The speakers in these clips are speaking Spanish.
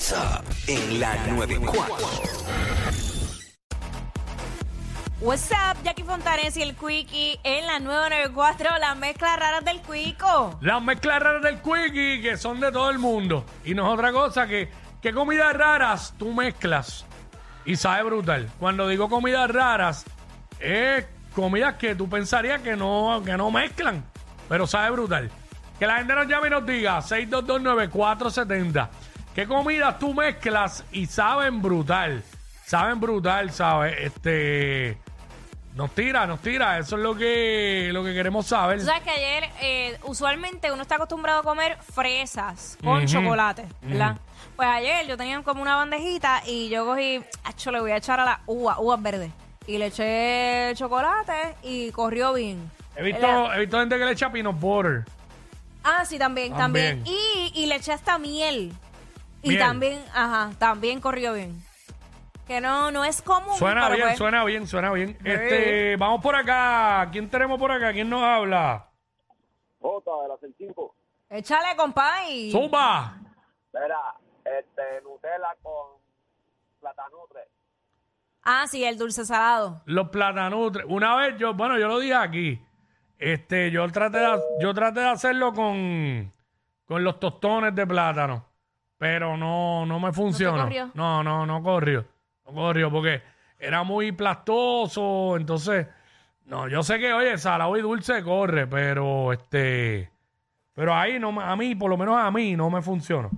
What's up en la 94. What's up, Jackie Fontanes y el Quickie en la 994, las mezclas raras del Cuico. Las mezclas raras del Quickie, que son de todo el mundo. Y no es otra cosa que, que comidas raras tú mezclas y sabe brutal. Cuando digo comidas raras, es comidas que tú pensarías que no, que no mezclan, pero sabe brutal. Que la gente nos llame y nos diga 6229470. ¿Qué comidas tú mezclas y saben brutal? Saben brutal, ¿sabes? Este. Nos tira, nos tira. Eso es lo que, lo que queremos saber. Tú sabes que ayer, eh, usualmente uno está acostumbrado a comer fresas con chocolate, ¿verdad? Pues ayer yo tenía como una bandejita y yo cogí, acho, le voy a echar a la uva, uvas verdes. Y le eché chocolate y corrió bien. He visto, he visto gente que le echa peanut butter. Ah, sí, también, también. También. Y, y le eché hasta miel. Y también, ajá, también corrió bien. Que no, no es común. Suena pero bien, pues- suena bien, suena bien. Este, vamos por acá. ¿Quién tenemos por acá? ¿Quién nos habla? Jota de la Celtipo. Échale, compay. Zumba. Mira, este, Nutella con platanutre. Ah, sí, el dulce salado. Los platanutres. Una vez yo, bueno, yo lo dije aquí. Este, yo traté de, yo traté de hacerlo con, con los tostones de plátano. Pero no, no me funcionó. corrió? No, no, no corrió. No corrió porque era muy plastoso. Entonces, no, yo sé que, oye, salado y dulce corre, pero este. Pero ahí no me- a mí, por lo menos a mí, no me funcionó.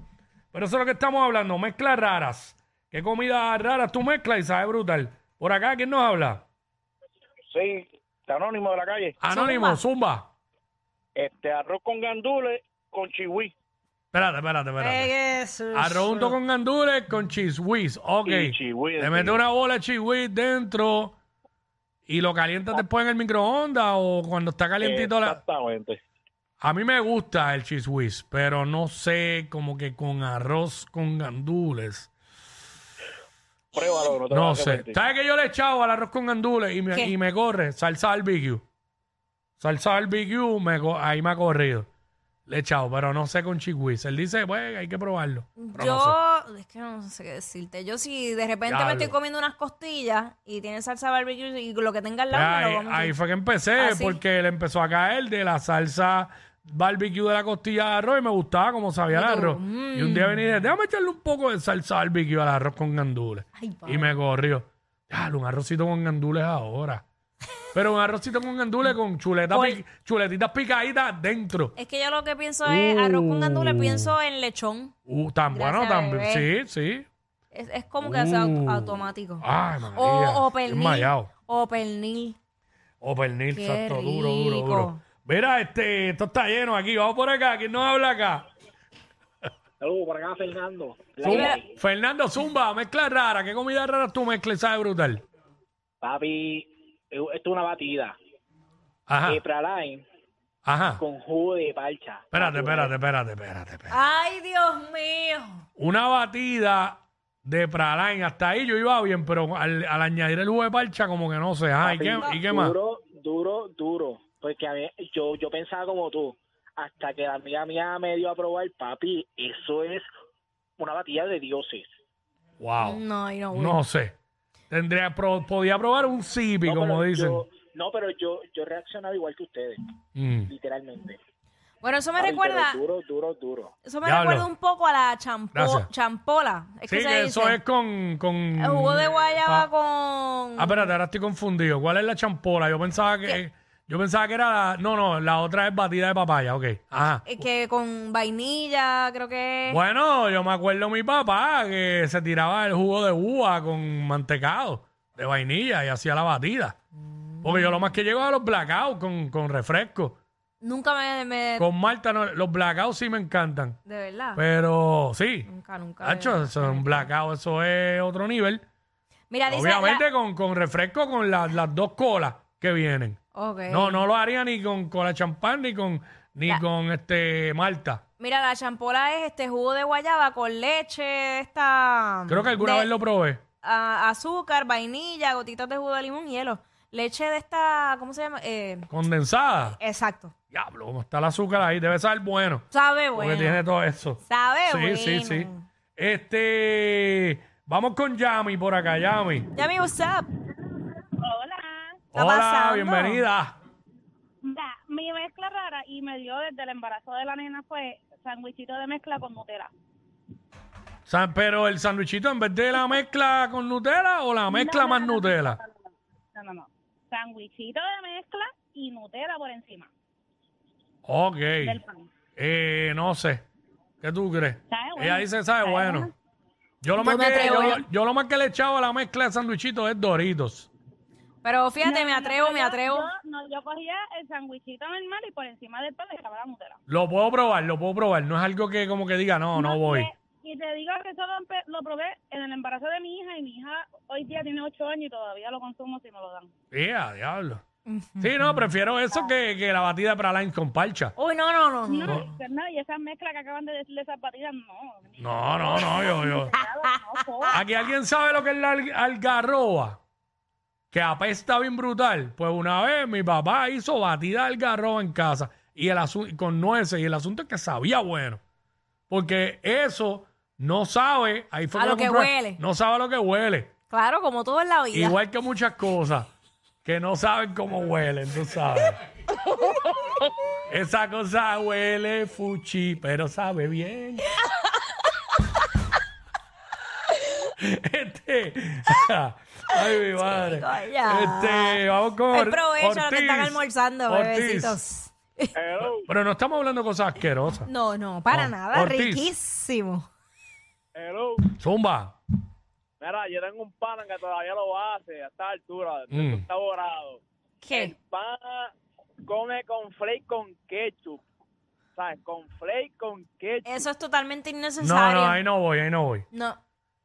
Pero eso es lo que estamos hablando, mezclas raras. ¿Qué comidas raras tú mezclas y sabe brutal? Por acá, ¿quién nos habla? Sí, anónimo de la calle. Anónimo, Zumba. Este, arroz con gandules con chihui. Espérate, espérate, espérate. Eh. Arroz junto con gandules con cheese whiz. Ok. Y metes chihui. una bola de cheese whiz dentro y lo calientas después en el microondas o cuando está calientito. la- Exactamente. A mí me gusta el cheese whiz, pero no sé, como que con arroz con gandules. Pruébalo, no te No sé. ¿Sabes que yo le he echado al arroz con gandules y me, ¿Qué? y me corre? Salsa barbecue. Salsa barbecue, me ahí me ha corrido. Le he echado, pero no sé con chihuis. Él dice, pues hay que probarlo. Pero no sé. Yo, es que no sé qué decirte. Yo si de repente me Diablo. estoy comiendo unas costillas y tiene salsa barbecue y lo que tenga al lado me Ahí, lo como. ahí fue que empecé, ¿Ah, porque le empezó a caer de la salsa barbecue de la costilla de arroz y me gustaba como sabía el tú, arroz. mm. Y un día vení y dije, déjame echarle un poco de salsa barbecue al arroz con gandules. Ay, y me corrió. Ya, un arrocito con gandules ahora. Pero un arrocito con gandules con chuleta Por- pi- chuletitas picaditas dentro. Es que yo lo que pienso es arroz con gandules, Uh. pienso en lechón. Uh, tan bueno también. bebé. Sí, sí. Es, es como que hace Uh. automático. Ay, María. o, o estoy pernil. enmayado. O pernil. O pernil, Qué exacto, duro, duro, rico. duro. Mira, este, esto está lleno aquí. Vamos por acá. ¿Quién nos habla acá? Saludos por acá, Fernando. Zumba. Fernando Zumba, mezcla rara. ¿Qué comida rara tú mezclas sabe brutal? Papi, esto es una batida. Ajá, Eh, praline ajá. con jugo de parcha. Espérate, espérate, espérate, espérate, espérate. Ay, Dios mío. Una batida de praline. Hasta ahí yo iba bien, pero al, al añadir el jugo de parcha, como que no sé. Ajá, ¿y qué, y qué más? Duro, duro, duro. Porque a mí, yo, yo pensaba como tú. Hasta que la amiga mía me dio a probar, papi, eso es una batida de dioses. Wow. No, No sé. Tendría, pro- podía probar un zipi, No, como pero dicen. yo- no, pero yo, yo reaccionaba igual que ustedes, Mm. literalmente. Bueno, eso me recuerda, pero Duro, duro, duro. eso me Diablo. recuerda un poco a la champo- Gracias. champola. Es Sí, que se que dice. eso es con, con... El jugo de guayaba Ah, con... Ah, espérate, ahora estoy confundido. ¿Cuál es la champola? Yo pensaba que... Yo pensaba que era la... No, no, la otra es batida de papaya, ok. Ajá. eh, que con vainilla, creo que... Bueno, yo me acuerdo mi papá que se tiraba el jugo de uva con mantecado de vainilla y hacía la batida. Porque yo lo más que llego a los blackouts con, con refresco. Nunca me... me- Con Malta, no, los blackouts sí me encantan. De verdad. Pero sí. Nunca, nunca. Hacho, eso es un blackout, eso es otro nivel. Mira, dice... Obviamente con, con refresco con la- las dos colas que vienen. No, no lo haría ni con cola champán ni con ni La- con este Malta. Mira, la champola es este jugo de guayaba con leche, esta... Creo que alguna de- vez lo probé. a- azúcar, vainilla, gotitas de jugo de limón, hielo. Leche de esta, ¿cómo se llama? Eh, Condensada. exacto. Diablo, cómo está el azúcar ahí. Debe saber bueno. Sabe Porque bueno. tiene todo eso. Sabe Sí, bueno. sí, sí. Este. Vamos con Yami por acá, Yami. Yami, what's up? Hola. está Hola, pasando? bienvenida. Mi mezcla rara y me dio desde el embarazo de la nena fue sandwichito de mezcla con Nutella. Pero el sandwichito, en vez de la mezcla con Nutella o la mezcla no, más no, no, Nutella. No, no, no. Sandwichito de mezcla y Nutella por encima Ok. del pan. Eh, no sé. ¿Qué tú crees? Bueno. Ella dice, sabe bueno. bueno. Yo lo, más que, yo, yo- lo más que le he echado a la mezcla de sandwichito es Doritos. Pero fíjate, No, me atrevo, no, me atrevo. Yo, no, yo cogía el sandwichito normal y por encima del pan le echaba la Nutella. Lo puedo probar, lo puedo probar. No es algo que como que diga, no, no voy. Y te digo que eso lo, probé en el embarazo de mi hija y mi hija hoy día tiene 8 años y todavía lo consumo si me lo dan. Yeah, diablo. Sí, no, prefiero eso que, que la batida de praline con parcha. Uy, no, no, no. no. No, pues no, y esas mezclas que acaban de decir de esas batidas, no. No, no, no, yo, yo. Aquí alguien sabe lo que es la al- algarroba. Que apesta bien brutal. Pues una vez mi papá hizo batida de algarroba en casa y el con nueces y el asunto es que sabía bueno. Porque eso no sabe, ahí fue A lo que compré, huele. No sabe a lo que huele. Claro, como todo en la vida. Igual que muchas cosas que no saben cómo huelen, tú sabes. Esa cosa huele fuchi, pero sabe bien. Este. Ay, mi madre. Este, vamos con Buen provecho a los que están almorzando, Ortiz. bebecitos. Hello, Pero no estamos hablando de cosas asquerosas. No, no, para No. nada. Ortiz. Riquísimo. hello. Zumba. Mira, yo tengo un pan que todavía lo hace a esta altura. Mm. Está borrado. ¿Qué? Pan come con flake con ketchup. ¿Sabes? Con flake con ketchup. Eso es totalmente No, innecesario. no, ahí no voy, ahí no voy. No.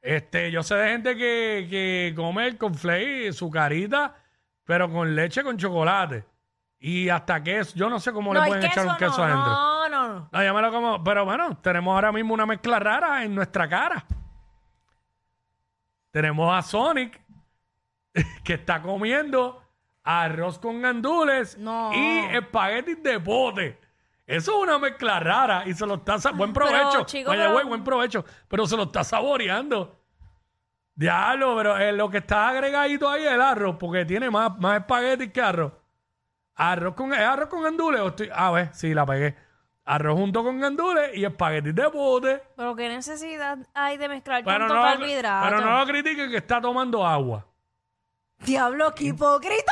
Este, yo sé de gente que, que come el conflay, su carita, pero con leche con chocolate. Y hasta queso. Yo no sé cómo No, le el pueden echar un queso no, adentro. No, no, no. No, yo me lo como. Pero bueno, tenemos ahora mismo una mezcla rara en nuestra cara. Tenemos a Sonic, que está comiendo arroz con gandules No. y espaguetis de pote. Eso es una mezcla rara y se lo está... sa- Buen provecho. chico, pero- güey, buen provecho. Pero se lo está saboreando. Diablo, pero eh, lo que está agregadito ahí es el arroz, porque tiene más, más espaguetis que arroz. Arroz con, ¿es arroz con gandules? o estoy- a ver, sí, la pegué. Arroz junto con gandules y espaguetis de pote. Pero qué necesidad hay de mezclar Pero tanto no, lo- carbohidrato. pero no lo critiquen que está tomando agua. Diablo, qué hipócrita.